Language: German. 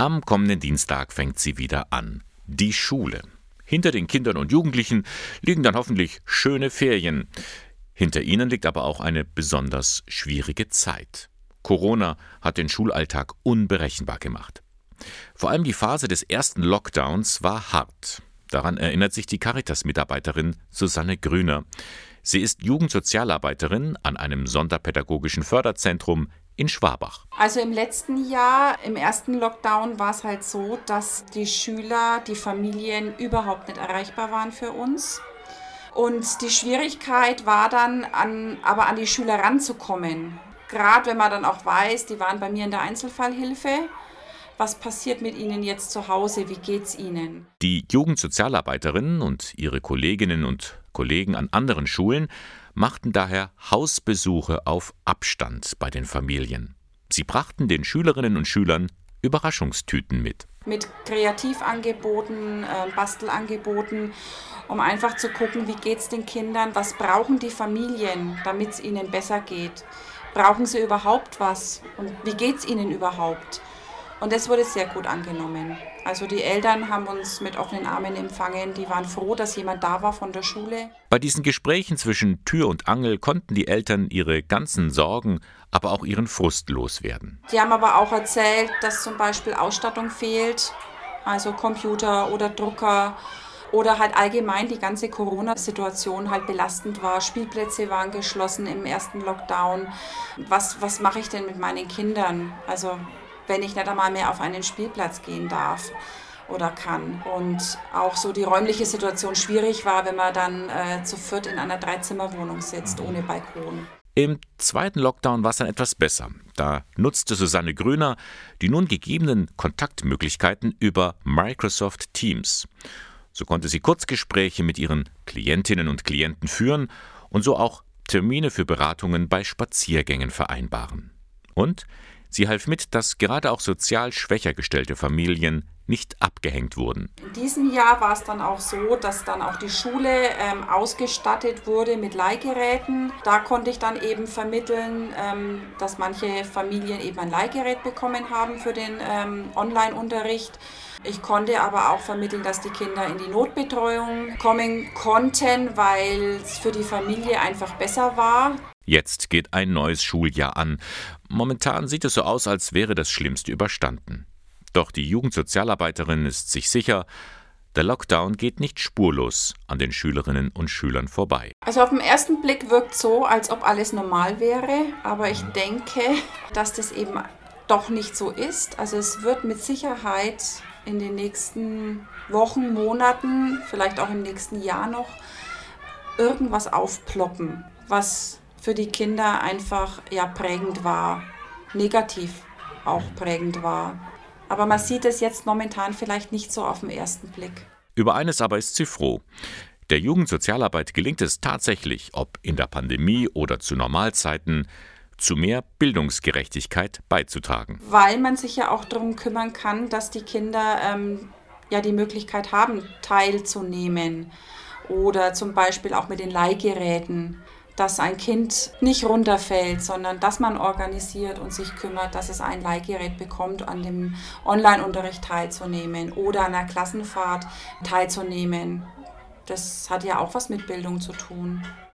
Am kommenden Dienstag fängt sie wieder an. Die Schule. Hinter den Kindern und Jugendlichen liegen dann hoffentlich schöne Ferien. Hinter ihnen liegt aber auch eine besonders schwierige Zeit. Corona hat den Schulalltag unberechenbar gemacht. Vor allem die Phase des ersten Lockdowns war hart. Daran erinnert sich die Caritas-Mitarbeiterin Susanne Grüner. Sie ist Jugendsozialarbeiterin an einem sonderpädagogischen Förderzentrum in Schwabach. Also im letzten Jahr, im ersten Lockdown, war es halt so, dass die Schüler, die Familien überhaupt nicht erreichbar waren für uns. Und die Schwierigkeit war dann, an, aber an die Schüler ranzukommen. Gerade wenn man dann auch weiß, die waren bei mir in der Einzelfallhilfe. Was passiert mit ihnen jetzt zu Hause? Wie geht's ihnen? Die Jugendsozialarbeiterinnen und ihre Kolleginnen und Kollegen an anderen Schulen machten daher Hausbesuche auf Abstand bei den Familien. Sie brachten den Schülerinnen und Schülern Überraschungstüten mit. Mit Kreativangeboten, äh, Bastelangeboten, um einfach zu gucken, wie geht es den Kindern, was brauchen die Familien, damit es ihnen besser geht. Brauchen sie überhaupt was und wie geht es ihnen überhaupt? Und das wurde sehr gut angenommen. Also die Eltern haben uns mit offenen Armen empfangen. Die waren froh, dass jemand da war von der Schule. Bei diesen Gesprächen zwischen Tür und Angel konnten die Eltern ihre ganzen Sorgen, aber auch ihren Frust loswerden. Die haben aber auch erzählt, dass zum Beispiel Ausstattung fehlt, also Computer oder Drucker oder halt allgemein die ganze Corona-Situation halt belastend war. Spielplätze waren geschlossen im ersten Lockdown. Was, was mache ich denn mit meinen Kindern? Also wenn ich nicht einmal mehr auf einen Spielplatz gehen darf oder kann. Und auch so die räumliche Situation schwierig war, wenn man dann äh, zu viert in einer Dreizimmerwohnung sitzt, ohne Balkon. Im zweiten Lockdown war es dann etwas besser. Da nutzte Susanne Gröner die nun gegebenen Kontaktmöglichkeiten über Microsoft Teams. So konnte sie Kurzgespräche mit ihren Klientinnen und Klienten führen und so auch Termine für Beratungen bei Spaziergängen vereinbaren. Und Sie half mit, dass gerade auch sozial schwächer gestellte Familien nicht abgehängt wurden. In diesem Jahr war es dann auch so, dass dann auch die Schule ähm, ausgestattet wurde mit Leihgeräten. Da konnte ich dann eben vermitteln, ähm, dass manche Familien eben ein Leihgerät bekommen haben für den ähm, Online-Unterricht. Ich konnte aber auch vermitteln, dass die Kinder in die Notbetreuung kommen konnten, weil es für die Familie einfach besser war. Jetzt geht ein neues Schuljahr an. Momentan sieht es so aus, als wäre das Schlimmste überstanden. Doch die Jugendsozialarbeiterin ist sich sicher, der Lockdown geht nicht spurlos an den Schülerinnen und Schülern vorbei. Also auf den ersten Blick wirkt so, als ob alles normal wäre, aber ich denke, dass das eben doch nicht so ist. Also es wird mit Sicherheit in den nächsten Wochen, Monaten, vielleicht auch im nächsten Jahr noch irgendwas aufploppen, was für die Kinder einfach ja prägend war, negativ auch prägend war. Aber man sieht es jetzt momentan vielleicht nicht so auf den ersten Blick. Über eines aber ist sie froh. Der Jugendsozialarbeit gelingt es tatsächlich, ob in der Pandemie oder zu Normalzeiten, zu mehr Bildungsgerechtigkeit beizutragen. Weil man sich ja auch darum kümmern kann, dass die Kinder ähm, ja die Möglichkeit haben, teilzunehmen. Oder zum Beispiel auch mit den Leihgeräten dass ein Kind nicht runterfällt, sondern dass man organisiert und sich kümmert, dass es ein Leihgerät bekommt, an dem Online-Unterricht teilzunehmen oder an der Klassenfahrt teilzunehmen. Das hat ja auch was mit Bildung zu tun.